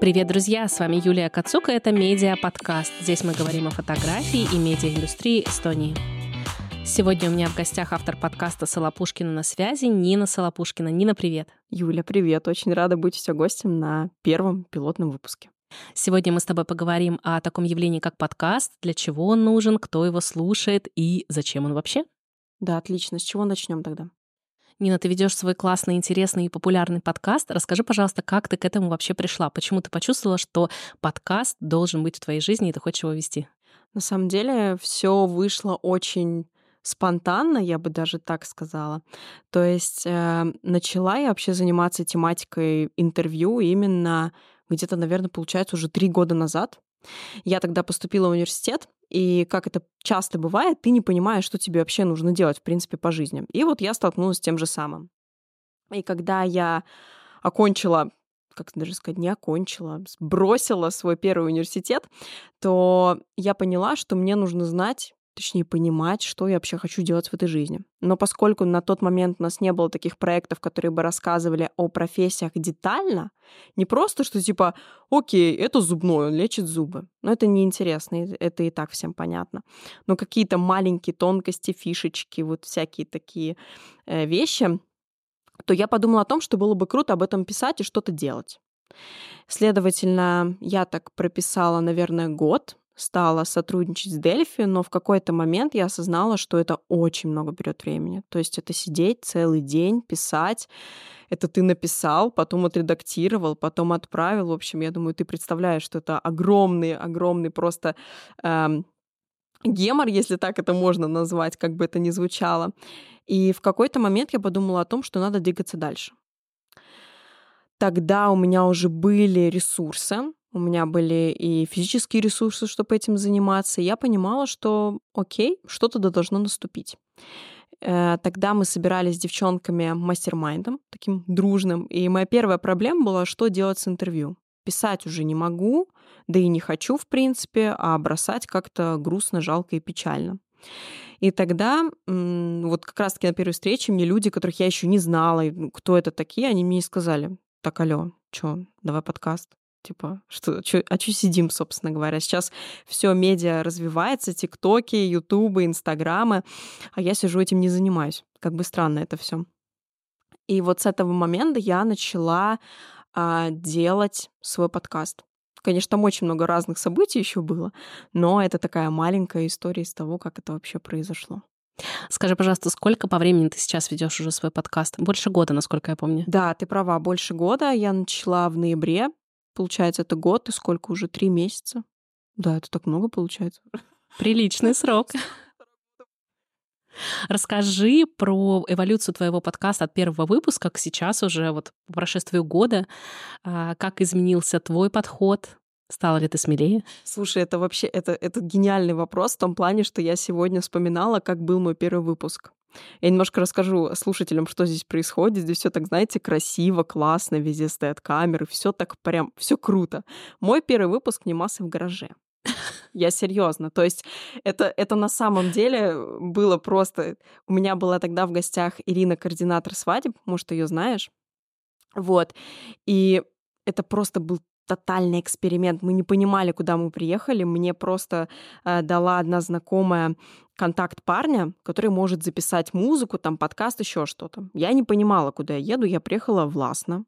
Привет, друзья! С вами Юлия Кацука, это медиа-подкаст. Здесь мы говорим о фотографии и медиаиндустрии Эстонии. Сегодня у меня в гостях автор подкаста «Солопушкина на связи» Нина Солопушкина. Нина, привет! Юля, привет! Очень рада быть у тебя гостем на первом пилотном выпуске. Сегодня мы с тобой поговорим о таком явлении, как подкаст, для чего он нужен, кто его слушает и зачем он вообще. Да, отлично. С чего начнем тогда? Нина, ты ведешь свой классный, интересный и популярный подкаст. Расскажи, пожалуйста, как ты к этому вообще пришла? Почему ты почувствовала, что подкаст должен быть в твоей жизни, и ты хочешь его вести? На самом деле все вышло очень спонтанно, я бы даже так сказала. То есть э, начала я вообще заниматься тематикой интервью именно где-то, наверное, получается уже три года назад. Я тогда поступила в университет, и как это часто бывает, ты не понимаешь, что тебе вообще нужно делать, в принципе, по жизни. И вот я столкнулась с тем же самым. И когда я окончила как даже сказать, не окончила, бросила свой первый университет, то я поняла, что мне нужно знать точнее понимать, что я вообще хочу делать в этой жизни. Но поскольку на тот момент у нас не было таких проектов, которые бы рассказывали о профессиях детально, не просто, что типа, окей, это зубной, он лечит зубы. Но это неинтересно, это и так всем понятно. Но какие-то маленькие тонкости, фишечки, вот всякие такие э, вещи, то я подумала о том, что было бы круто об этом писать и что-то делать. Следовательно, я так прописала, наверное, год, стала сотрудничать с Дельфи, но в какой-то момент я осознала, что это очень много берет времени. То есть это сидеть целый день, писать. Это ты написал, потом отредактировал, потом отправил. В общем, я думаю, ты представляешь, что это огромный, огромный просто эм, гемор, если так это можно назвать, как бы это ни звучало. И в какой-то момент я подумала о том, что надо двигаться дальше. Тогда у меня уже были ресурсы, у меня были и физические ресурсы, чтобы этим заниматься. Я понимала, что окей, что-то должно наступить. Э, тогда мы собирались с девчонками мастер-майндом, таким дружным. И моя первая проблема была, что делать с интервью. Писать уже не могу, да и не хочу, в принципе, а бросать как-то грустно, жалко и печально. И тогда, вот как раз-таки на первой встрече мне люди, которых я еще не знала, кто это такие, они мне сказали, так, алло, что, давай подкаст. Типа, что, чё, а что сидим, собственно говоря? Сейчас все медиа развивается, тиктоки, ютубы, инстаграмы, а я сижу этим не занимаюсь. Как бы странно это все. И вот с этого момента я начала а, делать свой подкаст. Конечно, там очень много разных событий еще было, но это такая маленькая история из того, как это вообще произошло. Скажи, пожалуйста, сколько по времени ты сейчас ведешь уже свой подкаст? Больше года, насколько я помню. Да, ты права, больше года. Я начала в ноябре Получается, это год и сколько уже? Три месяца? Да, это так много получается. Приличный срок. Расскажи про эволюцию твоего подкаста от первого выпуска к сейчас уже, вот по прошествию года. А, как изменился твой подход? Стала ли ты смелее? Слушай, это вообще это, это гениальный вопрос в том плане, что я сегодня вспоминала, как был мой первый выпуск. Я немножко расскажу слушателям, что здесь происходит. Здесь все так, знаете, красиво, классно, везде стоят камеры, все так прям, все круто. Мой первый выпуск снимался в гараже. Я серьезно. То есть это, это на самом деле было просто... У меня была тогда в гостях Ирина, координатор свадеб, может, ее знаешь. Вот. И это просто был тотальный эксперимент. Мы не понимали, куда мы приехали. Мне просто э, дала одна знакомая контакт парня, который может записать музыку, там подкаст, еще что-то. Я не понимала, куда я еду. Я приехала в Ласно.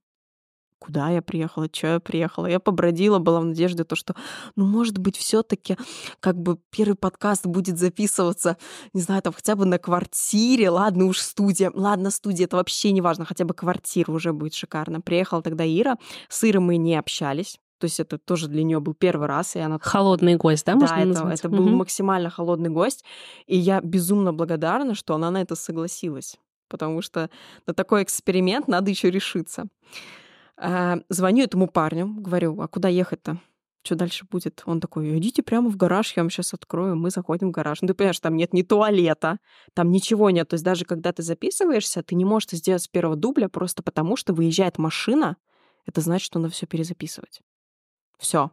Куда я приехала, что я приехала. Я побродила, была в надежде, то, что, ну, может быть, все таки как бы первый подкаст будет записываться, не знаю, там хотя бы на квартире, ладно уж студия, ладно, студия, это вообще не важно, хотя бы квартира уже будет шикарно. Приехала тогда Ира, с Ирой мы не общались, то есть это тоже для нее был первый раз, и она... Холодный гость, да, да можно это, назвать? это был максимально холодный гость, и я безумно благодарна, что она на это согласилась, потому что на такой эксперимент надо еще решиться. А, звоню этому парню, говорю, а куда ехать-то? Что дальше будет? Он такой, идите прямо в гараж, я вам сейчас открою. Мы заходим в гараж. Ну, ты понимаешь, там нет ни туалета, там ничего нет. То есть даже когда ты записываешься, ты не можешь это сделать с первого дубля просто потому, что выезжает машина, это значит, что надо все перезаписывать. Все.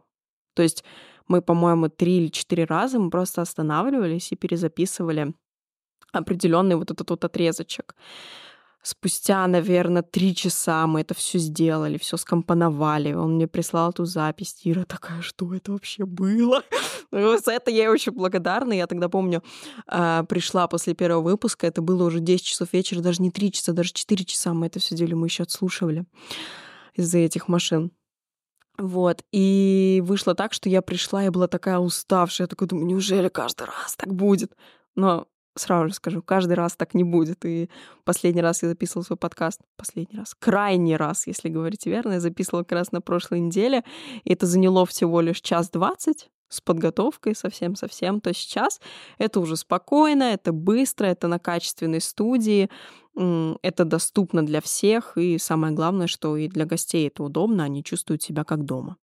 То есть мы, по-моему, три или четыре раза мы просто останавливались и перезаписывали определенный вот этот вот отрезочек. Спустя, наверное, три часа мы это все сделали, все скомпоновали. Он мне прислал эту запись. Ира такая, что это вообще было? Ну, за это я очень благодарна. Я тогда помню, а, пришла после первого выпуска, это было уже 10 часов вечера, даже не 3 часа, даже 4 часа мы это все делали, мы еще отслушивали из-за этих машин. Вот. И вышло так, что я пришла, я была такая уставшая. Я такая думаю, неужели каждый раз так будет? Но сразу же скажу, каждый раз так не будет. И последний раз я записывала свой подкаст, последний раз, крайний раз, если говорить верно, я записывала как раз на прошлой неделе, и это заняло всего лишь час двадцать с подготовкой совсем-совсем, то сейчас это уже спокойно, это быстро, это на качественной студии, это доступно для всех, и самое главное, что и для гостей это удобно, они чувствуют себя как дома.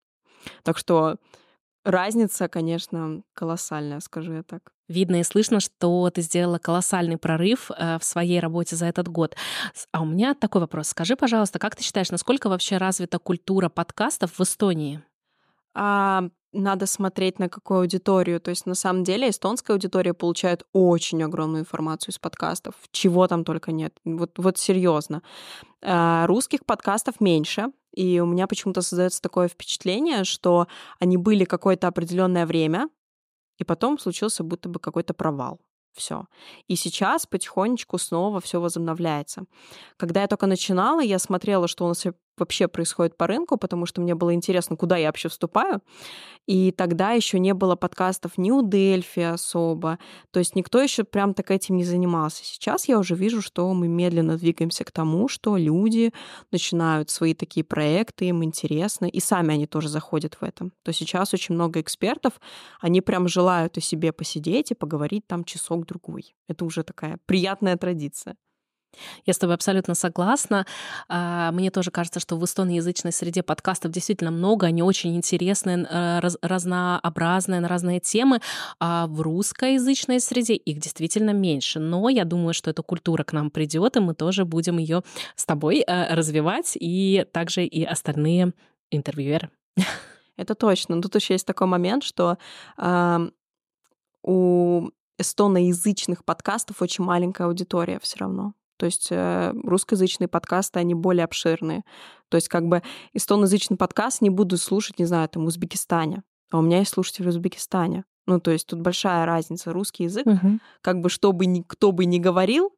Так что разница, конечно, колоссальная, скажу я так. Видно и слышно, что ты сделала колоссальный прорыв э, в своей работе за этот год. А у меня такой вопрос. Скажи, пожалуйста, как ты считаешь, насколько вообще развита культура подкастов в Эстонии? А, надо смотреть на какую аудиторию. То есть на самом деле эстонская аудитория получает очень огромную информацию из подкастов. Чего там только нет. Вот, вот серьезно. А, русских подкастов меньше. И у меня почему-то создается такое впечатление, что они были какое-то определенное время, и потом случился будто бы какой-то провал. Все. И сейчас потихонечку снова все возобновляется. Когда я только начинала, я смотрела, что у нас вообще происходит по рынку, потому что мне было интересно, куда я вообще вступаю. И тогда еще не было подкастов ни у Дельфи особо. То есть никто еще прям так этим не занимался. Сейчас я уже вижу, что мы медленно двигаемся к тому, что люди начинают свои такие проекты, им интересно, и сами они тоже заходят в это. То сейчас очень много экспертов, они прям желают о себе посидеть и поговорить там часок-другой. Это уже такая приятная традиция. Я с тобой абсолютно согласна. А, мне тоже кажется, что в эстоноязычной среде подкастов действительно много, они очень интересные, э, раз, разнообразные, на разные темы. А в русскоязычной среде их действительно меньше. Но я думаю, что эта культура к нам придет, и мы тоже будем ее с тобой э, развивать, и также и остальные интервьюеры. Это точно. Тут еще есть такой момент, что э, у эстоноязычных подкастов очень маленькая аудитория все равно. То есть э, русскоязычные подкасты, они более обширные. То есть как бы эстоноязычный подкаст не буду слушать, не знаю, там, в Узбекистане. А у меня есть слушатели в Узбекистане. Ну, то есть тут большая разница. Русский язык, угу. как бы что бы ни, кто бы ни говорил,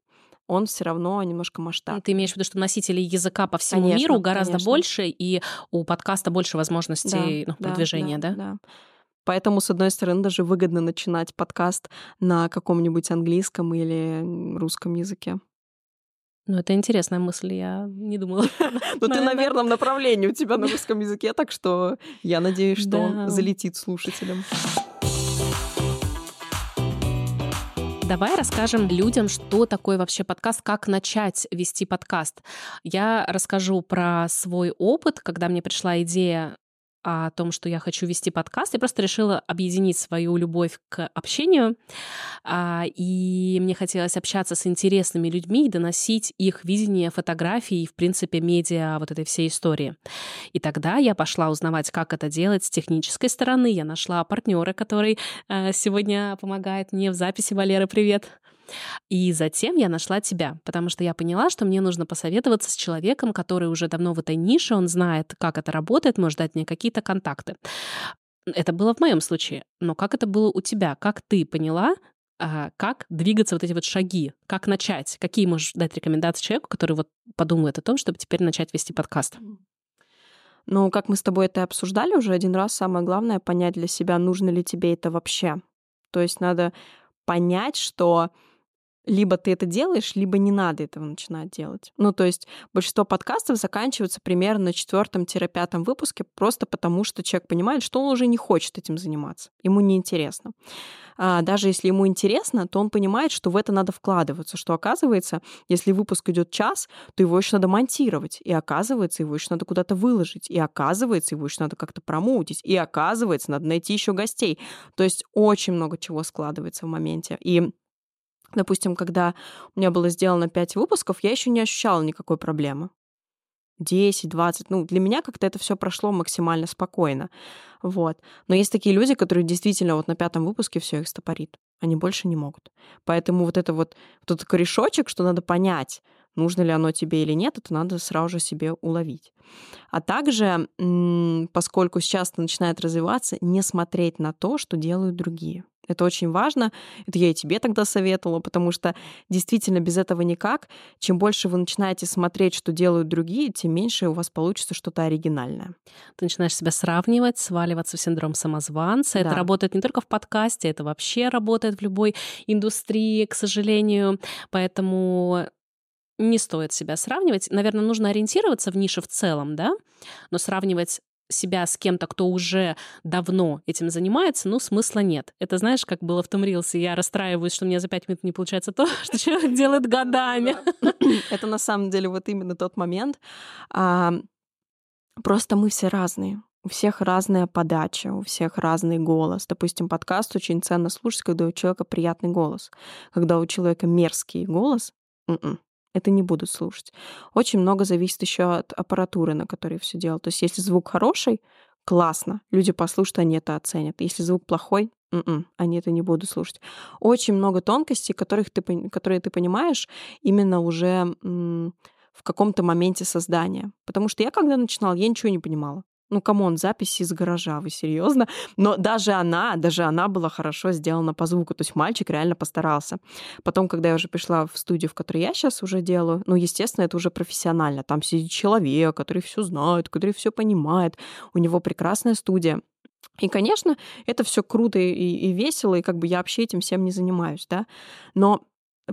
он все равно немножко масштаб. Ты имеешь в виду, что носителей языка по всему конечно, миру гораздо конечно. больше, и у подкаста больше возможностей да, ну, продвижения, да, да? Да. Поэтому, с одной стороны, даже выгодно начинать подкаст на каком-нибудь английском или русском языке. Ну, это интересная мысль, я не думала. Ну, ты на верном направлении у тебя на русском языке, так что я надеюсь, что он залетит слушателям. Давай расскажем людям, что такое вообще подкаст, как начать вести подкаст. Я расскажу про свой опыт, когда мне пришла идея о том, что я хочу вести подкаст. Я просто решила объединить свою любовь к общению. А, и мне хотелось общаться с интересными людьми и доносить их видение фотографий и, в принципе, медиа вот этой всей истории. И тогда я пошла узнавать, как это делать с технической стороны. Я нашла партнера, который э, сегодня помогает мне в записи. Валера, привет! И затем я нашла тебя, потому что я поняла, что мне нужно посоветоваться с человеком, который уже давно в этой нише, он знает, как это работает, может дать мне какие-то контакты. Это было в моем случае. Но как это было у тебя? Как ты поняла, а, как двигаться вот эти вот шаги, как начать, какие можешь дать рекомендации человеку, который вот подумает о том, чтобы теперь начать вести подкаст? Ну, как мы с тобой это обсуждали уже один раз, самое главное понять для себя, нужно ли тебе это вообще. То есть надо понять, что либо ты это делаешь, либо не надо этого начинать делать. Ну, то есть большинство подкастов заканчиваются примерно на четвертом-пятом выпуске просто потому, что человек понимает, что он уже не хочет этим заниматься. Ему неинтересно. А даже если ему интересно, то он понимает, что в это надо вкладываться, что оказывается, если выпуск идет час, то его еще надо монтировать, и оказывается, его еще надо куда-то выложить, и оказывается, его еще надо как-то промоутить, и оказывается, надо найти еще гостей. То есть очень много чего складывается в моменте. И Допустим, когда у меня было сделано 5 выпусков, я еще не ощущала никакой проблемы. 10, 20. Ну, для меня как-то это все прошло максимально спокойно. Вот. Но есть такие люди, которые действительно вот на пятом выпуске все их стопорит. Они больше не могут. Поэтому вот это вот, этот корешочек, что надо понять, нужно ли оно тебе или нет, это надо сразу же себе уловить. А также, поскольку сейчас начинает развиваться, не смотреть на то, что делают другие. Это очень важно. Это я и тебе тогда советовала, потому что действительно без этого никак. Чем больше вы начинаете смотреть, что делают другие, тем меньше у вас получится что-то оригинальное. Ты начинаешь себя сравнивать, сваливаться в синдром самозванца. Да. Это работает не только в подкасте, это вообще работает в любой индустрии, к сожалению. Поэтому не стоит себя сравнивать. Наверное, нужно ориентироваться в нише в целом, да, но сравнивать себя с кем-то, кто уже давно этим занимается, ну, смысла нет. Это знаешь, как было в том рилсе, я расстраиваюсь, что мне за пять минут не получается то, что человек делает годами. Это на самом деле вот именно тот момент. Просто мы все разные. У всех разная подача, у всех разный голос. Допустим, подкаст очень ценно слушать, когда у человека приятный голос. Когда у человека мерзкий голос, м-м, это не будут слушать. Очень много зависит еще от аппаратуры, на которой все делают. То есть если звук хороший, классно, люди послушают, они это оценят. Если звук плохой, м-м, они это не будут слушать. Очень много тонкостей, которых ты, которые ты понимаешь именно уже в каком-то моменте создания. Потому что я, когда начинала, я ничего не понимала. Ну, come on, записи из гаража, вы серьезно? Но даже она, даже она была хорошо сделана по звуку. То есть мальчик реально постарался. Потом, когда я уже пришла в студию, в которой я сейчас уже делаю, ну, естественно, это уже профессионально. Там сидит человек, который все знает, который все понимает. У него прекрасная студия. И, конечно, это все круто и, и весело, и как бы я вообще этим всем не занимаюсь, да. Но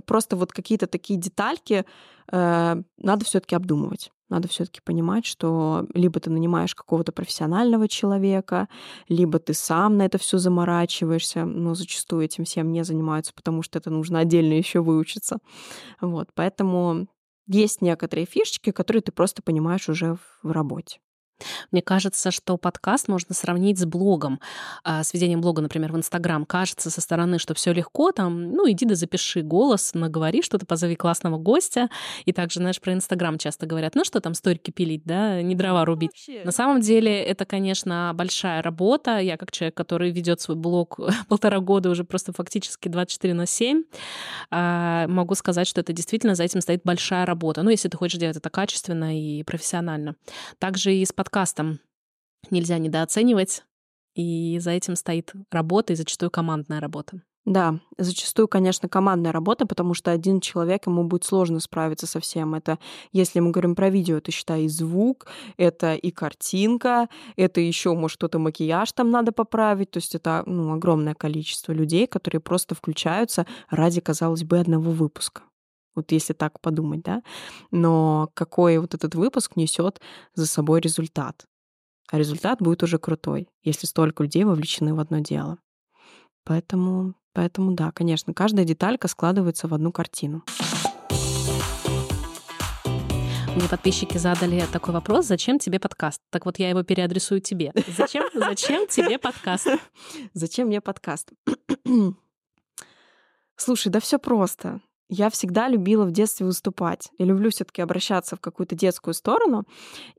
просто вот какие-то такие детальки э, надо все-таки обдумывать. Надо все-таки понимать, что либо ты нанимаешь какого-то профессионального человека, либо ты сам на это все заморачиваешься, но зачастую этим всем не занимаются, потому что это нужно отдельно еще выучиться. Вот, поэтому есть некоторые фишечки, которые ты просто понимаешь уже в работе. Мне кажется, что подкаст можно сравнить с блогом, а, с ведением блога, например, в Инстаграм. Кажется со стороны, что все легко, там, ну, иди да запиши голос, наговори что-то, позови классного гостя. И также, знаешь, про Инстаграм часто говорят, ну что там, сторики пилить, да, не дрова ну, рубить. Вообще. На самом деле это, конечно, большая работа. Я как человек, который ведет свой блог полтора года уже просто фактически 24 на 7, а, могу сказать, что это действительно за этим стоит большая работа. Ну, если ты хочешь делать это качественно и профессионально. Также и с подкастом нельзя недооценивать, и за этим стоит работа, и зачастую командная работа. Да, зачастую, конечно, командная работа, потому что один человек, ему будет сложно справиться со всем. Это, если мы говорим про видео, это, считай, и звук, это и картинка, это еще, может, что-то макияж там надо поправить. То есть это ну, огромное количество людей, которые просто включаются ради, казалось бы, одного выпуска вот если так подумать, да, но какой вот этот выпуск несет за собой результат. А результат будет уже крутой, если столько людей вовлечены в одно дело. Поэтому, поэтому да, конечно, каждая деталька складывается в одну картину. Мне подписчики задали такой вопрос, зачем тебе подкаст? Так вот, я его переадресую тебе. Зачем, зачем тебе подкаст? Зачем мне подкаст? Слушай, да все просто. Я всегда любила в детстве выступать. Я люблю все-таки обращаться в какую-то детскую сторону.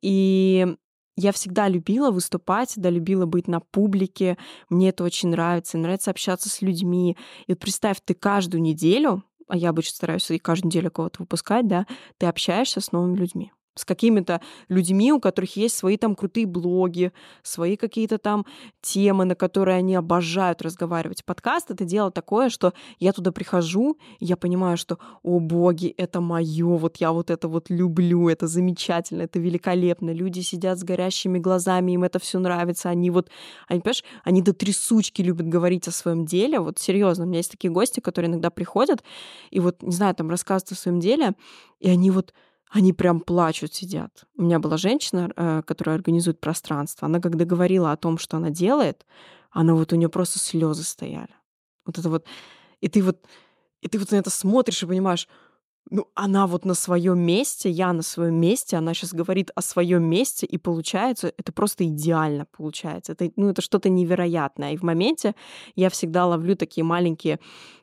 И я всегда любила выступать, да, любила быть на публике. Мне это очень нравится. Нравится общаться с людьми. И вот представь, ты каждую неделю, а я обычно стараюсь и каждую неделю кого-то выпускать, да, ты общаешься с новыми людьми с какими-то людьми, у которых есть свои там крутые блоги, свои какие-то там темы, на которые они обожают разговаривать. Подкаст — это дело такое, что я туда прихожу, и я понимаю, что, о боги, это мое, вот я вот это вот люблю, это замечательно, это великолепно. Люди сидят с горящими глазами, им это все нравится, они вот, они, понимаешь, они до трясучки любят говорить о своем деле, вот серьезно, у меня есть такие гости, которые иногда приходят, и вот, не знаю, там рассказывают о своем деле, и они вот они прям плачут, сидят. У меня была женщина, э, которая организует пространство. Она, когда говорила о том, что она делает, она вот у нее просто слезы стояли. Вот это вот. И ты вот, и ты вот на это смотришь и понимаешь, ну, она вот на своем месте, я на своем месте, она сейчас говорит о своем месте, и получается, это просто идеально получается. Это, ну, это что-то невероятное. И в моменте я всегда ловлю такие маленькие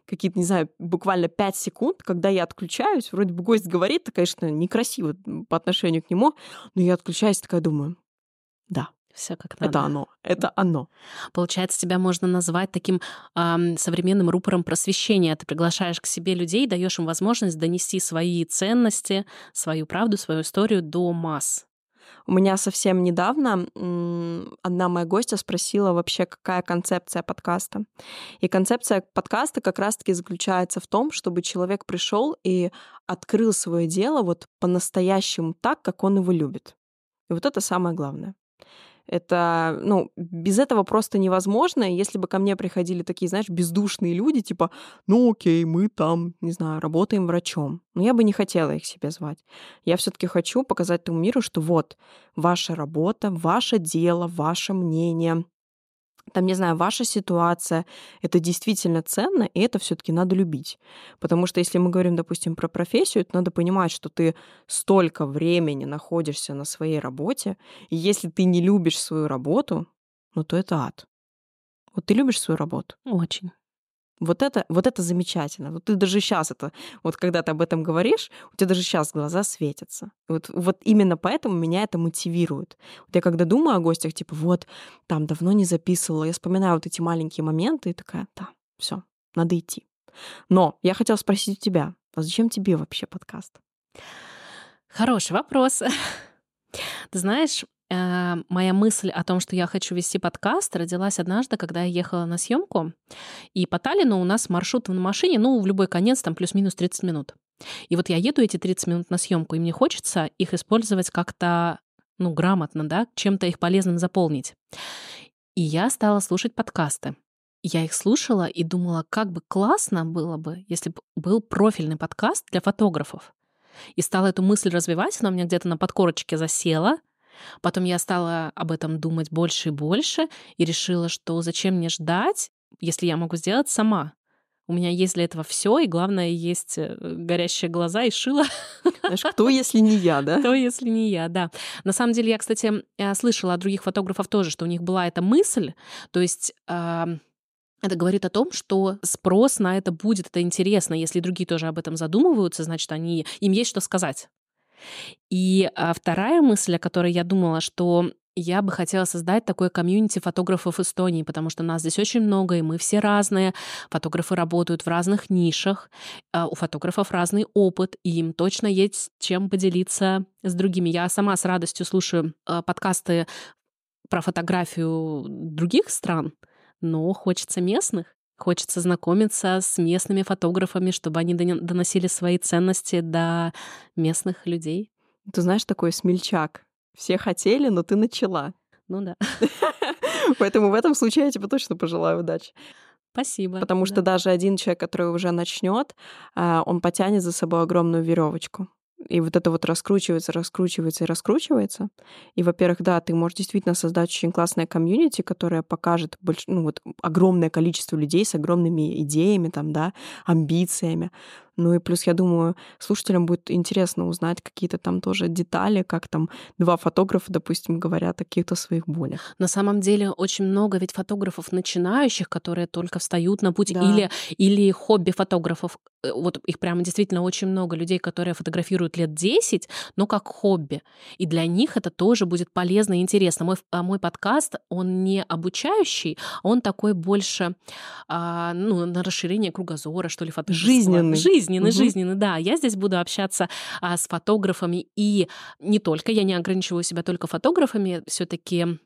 какие-то, не знаю, буквально 5 секунд, когда я отключаюсь, вроде бы гость говорит, это, конечно, некрасиво по отношению к нему, но я отключаюсь, такая думаю, да, Все как надо. Это оно. Это оно. Получается, тебя можно назвать таким эм, современным рупором просвещения. Ты приглашаешь к себе людей, даешь им возможность донести свои ценности, свою правду, свою историю до масс. У меня совсем недавно одна моя гостья спросила вообще, какая концепция подкаста. И концепция подкаста как раз-таки заключается в том, чтобы человек пришел и открыл свое дело вот по-настоящему так, как он его любит. И вот это самое главное. Это, ну, без этого просто невозможно. Если бы ко мне приходили такие, знаешь, бездушные люди, типа, ну окей, мы там, не знаю, работаем врачом. Но я бы не хотела их себе звать. Я все таки хочу показать этому миру, что вот, ваша работа, ваше дело, ваше мнение, там, не знаю, ваша ситуация, это действительно ценно, и это все таки надо любить. Потому что если мы говорим, допустим, про профессию, то надо понимать, что ты столько времени находишься на своей работе, и если ты не любишь свою работу, ну то это ад. Вот ты любишь свою работу? Очень. Вот это, вот это замечательно. Вот ты даже сейчас это, вот когда ты об этом говоришь, у тебя даже сейчас глаза светятся. Вот, вот именно поэтому меня это мотивирует. Вот я когда думаю о гостях, типа, вот, там давно не записывала, я вспоминаю вот эти маленькие моменты и такая, да, все, надо идти. Но я хотела спросить у тебя, а зачем тебе вообще подкаст? Хороший вопрос. Ты знаешь, моя мысль о том, что я хочу вести подкаст, родилась однажды, когда я ехала на съемку. И по Таллину у нас маршрут на машине, ну, в любой конец, там плюс-минус 30 минут. И вот я еду эти 30 минут на съемку, и мне хочется их использовать как-то, ну, грамотно, да, чем-то их полезным заполнить. И я стала слушать подкасты. Я их слушала и думала, как бы классно было бы, если бы был профильный подкаст для фотографов. И стала эту мысль развивать, она у меня где-то на подкорочке засела — Потом я стала об этом думать больше и больше и решила, что зачем мне ждать, если я могу сделать сама. У меня есть для этого все, и главное, есть э, горящие глаза и шило. Знаешь, кто, если не я, да? Кто, если не я, да. На самом деле, я, кстати, э, слышала от других фотографов тоже, что у них была эта мысль, то есть это говорит о том, что спрос на это будет, это интересно. Если другие тоже об этом задумываются, значит, они, им есть что сказать. И а, вторая мысль, о которой я думала, что я бы хотела создать такое комьюнити фотографов Эстонии, потому что нас здесь очень много, и мы все разные. Фотографы работают в разных нишах, а, у фотографов разный опыт, и им точно есть чем поделиться с другими. Я сама с радостью слушаю а, подкасты про фотографию других стран, но хочется местных. Хочется знакомиться с местными фотографами, чтобы они доносили свои ценности до местных людей. Ты знаешь, такой смельчак. Все хотели, но ты начала. Ну да. Поэтому в этом случае я тебе точно пожелаю удачи. Спасибо. Потому что даже один человек, который уже начнет, а, он потянет за собой огромную веревочку. И вот это вот раскручивается, раскручивается и раскручивается. И, во-первых, да, ты можешь действительно создать очень классное комьюнити, которое покажет больш... ну, вот, огромное количество людей с огромными идеями, там, да, амбициями. Ну и плюс, я думаю, слушателям будет интересно узнать какие-то там тоже детали, как там два фотографа, допустим, говорят о каких-то своих болях. На самом деле очень много ведь фотографов начинающих, которые только встают на путь, да. или, или хобби-фотографов. Э, вот их прямо действительно очень много людей, которые фотографируют лет 10, но как хобби. И для них это тоже будет полезно и интересно. Мой, а мой подкаст, он не обучающий, он такой больше а, ну, на расширение кругозора, что ли, фотографии. Жизненный. Жизненный жизненный, угу. жизненный, да. Я здесь буду общаться а, с фотографами и не только, я не ограничиваю себя только фотографами, все-таки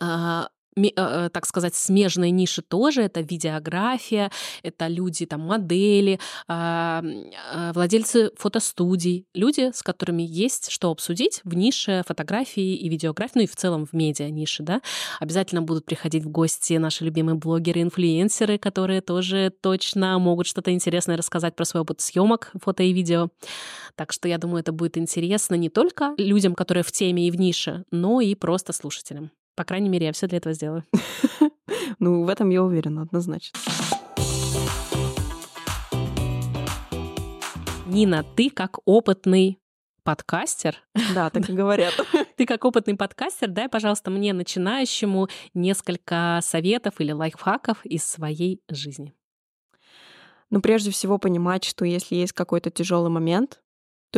а, так сказать, смежные ниши тоже. Это видеография, это люди, там, модели, а, а, владельцы фотостудий, люди, с которыми есть что обсудить в нише фотографии и видеографии, ну и в целом в медиа нише, да. Обязательно будут приходить в гости наши любимые блогеры, инфлюенсеры, которые тоже точно могут что-то интересное рассказать про свой опыт съемок фото и видео. Так что я думаю, это будет интересно не только людям, которые в теме и в нише, но и просто слушателям. По крайней мере, я все для этого сделаю. Ну, в этом я уверена, однозначно. Нина, ты как опытный подкастер. Да, так и говорят. Ты как опытный подкастер, дай, пожалуйста, мне, начинающему, несколько советов или лайфхаков из своей жизни. Ну, прежде всего, понимать, что если есть какой-то тяжелый момент,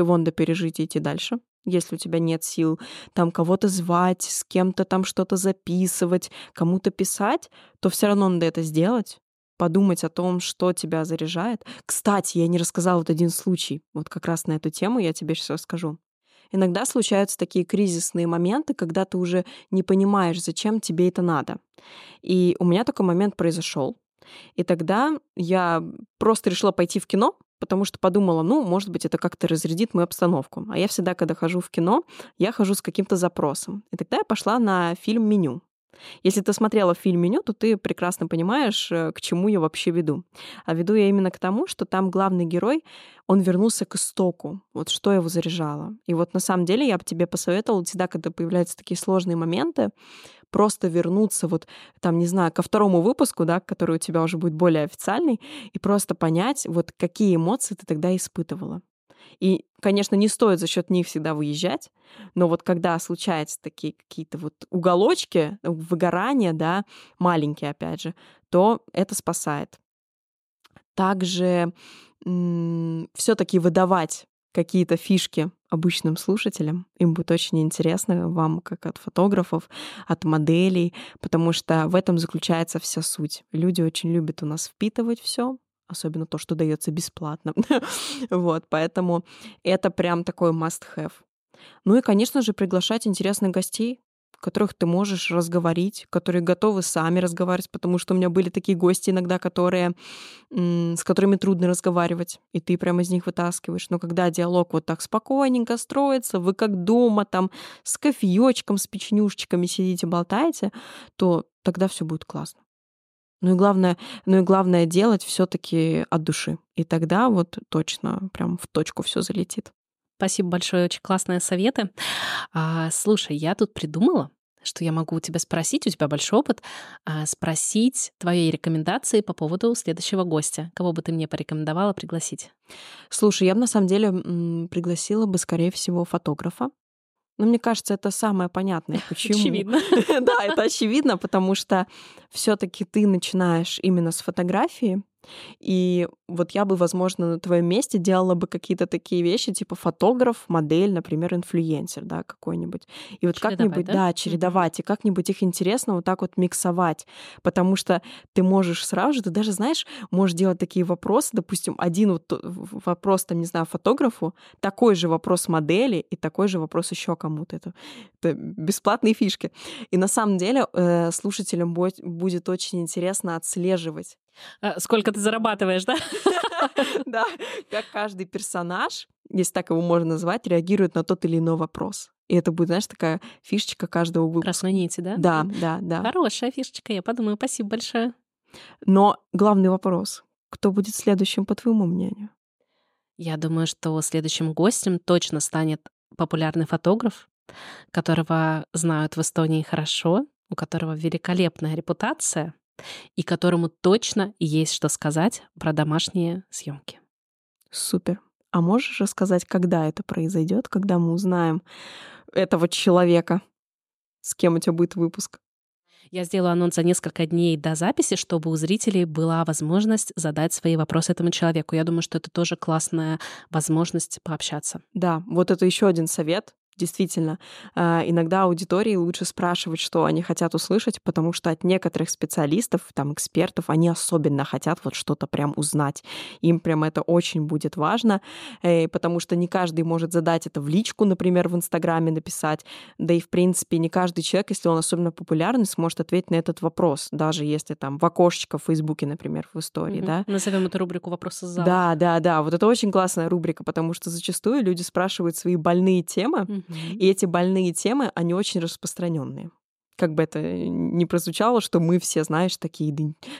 его надо пережить и идти дальше. Если у тебя нет сил там кого-то звать, с кем-то там что-то записывать, кому-то писать, то все равно надо это сделать, подумать о том, что тебя заряжает. Кстати, я не рассказала вот один случай, вот как раз на эту тему я тебе сейчас расскажу. Иногда случаются такие кризисные моменты, когда ты уже не понимаешь, зачем тебе это надо. И у меня такой момент произошел. И тогда я просто решила пойти в кино, потому что подумала, ну, может быть, это как-то разрядит мою обстановку. А я всегда, когда хожу в кино, я хожу с каким-то запросом. И тогда я пошла на фильм «Меню». Если ты смотрела фильм «Меню», то ты прекрасно понимаешь, э, к чему я вообще веду. А веду я именно к тому, что там главный герой, он вернулся к истоку, вот что его заряжало. И вот на самом деле я бы тебе посоветовала всегда, когда появляются такие сложные моменты, просто вернуться вот там, не знаю, ко второму выпуску, да, который у тебя уже будет более официальный, и просто понять, вот какие эмоции ты тогда испытывала. И, конечно, не стоит за счет них всегда выезжать, но вот когда случаются такие какие-то вот уголочки, выгорания, да, маленькие, опять же, то это спасает. Также все-таки выдавать какие-то фишки обычным слушателям. Им будет очень интересно, вам как от фотографов, от моделей, потому что в этом заключается вся суть. Люди очень любят у нас впитывать все, особенно то, что дается бесплатно. вот, поэтому это прям такой must-have. Ну и, конечно же, приглашать интересных гостей, которых ты можешь разговорить, которые готовы сами разговаривать, потому что у меня были такие гости иногда, которые, с которыми трудно разговаривать, и ты прямо из них вытаскиваешь. Но когда диалог вот так спокойненько строится, вы как дома там с кофеечком, с печенюшечками сидите, болтаете, то тогда все будет классно. Ну и главное, ну и главное делать все-таки от души. И тогда вот точно прям в точку все залетит. Спасибо большое, очень классные советы. А, слушай, я тут придумала, что я могу у тебя спросить, у тебя большой опыт, а, спросить твои рекомендации по поводу следующего гостя. Кого бы ты мне порекомендовала пригласить? Слушай, я бы на самом деле пригласила бы, скорее всего, фотографа. Ну, мне кажется, это самое понятное. Почему? Очевидно. да, это очевидно, потому что все-таки ты начинаешь именно с фотографии, и вот я бы, возможно, на твоем месте делала бы какие-то такие вещи, типа фотограф, модель, например, инфлюенсер, да, какой-нибудь. И вот как-нибудь, да? да, чередовать, и как-нибудь их интересно вот так вот миксовать, потому что ты можешь сразу же, ты даже, знаешь, можешь делать такие вопросы, допустим, один вот вопрос, там, не знаю, фотографу, такой же вопрос модели и такой же вопрос еще кому-то. Это, это бесплатные фишки. И на самом деле э, слушателям будет очень интересно отслеживать сколько ты зарабатываешь, да? Да, как каждый персонаж, если так его можно назвать, реагирует на тот или иной вопрос. И это будет, знаешь, такая фишечка каждого выпуска. Красной нити, да? Да, да, да. Хорошая фишечка, я подумаю. Спасибо большое. Но главный вопрос. Кто будет следующим, по твоему мнению? Я думаю, что следующим гостем точно станет популярный фотограф, которого знают в Эстонии хорошо, у которого великолепная репутация, и которому точно есть что сказать про домашние съемки. Супер. А можешь рассказать, когда это произойдет, когда мы узнаем этого человека, с кем у тебя будет выпуск? Я сделаю анонс за несколько дней до записи, чтобы у зрителей была возможность задать свои вопросы этому человеку. Я думаю, что это тоже классная возможность пообщаться. Да, вот это еще один совет действительно, а, иногда аудитории лучше спрашивать, что они хотят услышать, потому что от некоторых специалистов, там, экспертов, они особенно хотят вот что-то прям узнать. Им прям это очень будет важно, э, потому что не каждый может задать это в личку, например, в Инстаграме написать, да и, в принципе, не каждый человек, если он особенно популярный, сможет ответить на этот вопрос, даже если там в окошечко в Фейсбуке, например, в истории, угу. да. Назовем эту рубрику «Вопросы зала». Да, да, да, вот это очень классная рубрика, потому что зачастую люди спрашивают свои больные темы, и эти больные темы, они очень распространенные как бы это не прозвучало, что мы все, знаешь, такие,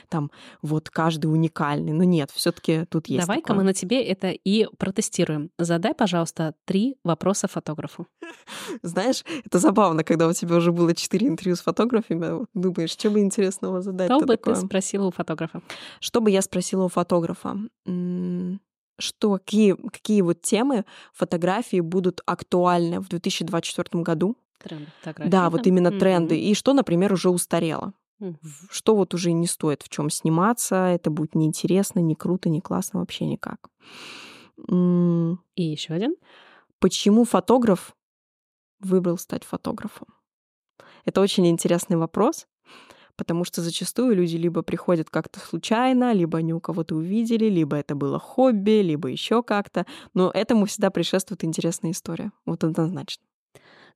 там, вот каждый уникальный. Но нет, все таки тут есть Давай-ка мы на тебе это и протестируем. Задай, пожалуйста, три вопроса фотографу. Знаешь, это забавно, когда у тебя уже было четыре интервью с фотографами, думаешь, что бы интересного задать Что бы такое? ты спросила у фотографа? Что бы я спросила у фотографа? Что какие, какие вот темы фотографии будут актуальны в 2024 году. Тренды фотографии. Да, вот именно mm-hmm. тренды. И что, например, уже устарело. Mm-hmm. Что вот уже не стоит в чем сниматься, это будет неинтересно, не круто, не классно, вообще никак. И еще один. Почему фотограф выбрал стать фотографом? Это очень интересный вопрос, потому что зачастую люди либо приходят как-то случайно, либо они у кого-то увидели, либо это было хобби, либо еще как-то. Но этому всегда предшествует интересная история. Вот однозначно.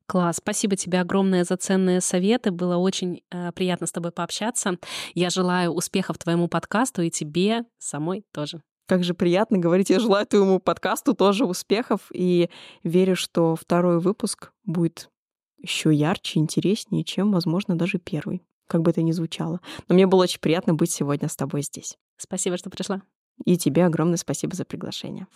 Класс, спасибо тебе огромное за ценные советы. Было очень э, приятно с тобой пообщаться. Я желаю успехов твоему подкасту и тебе самой тоже. Как же приятно говорить. Я желаю твоему подкасту тоже успехов и верю, что второй выпуск будет еще ярче, интереснее, чем, возможно, даже первый как бы это ни звучало. Но мне было очень приятно быть сегодня с тобой здесь. Спасибо, что пришла. И тебе огромное спасибо за приглашение.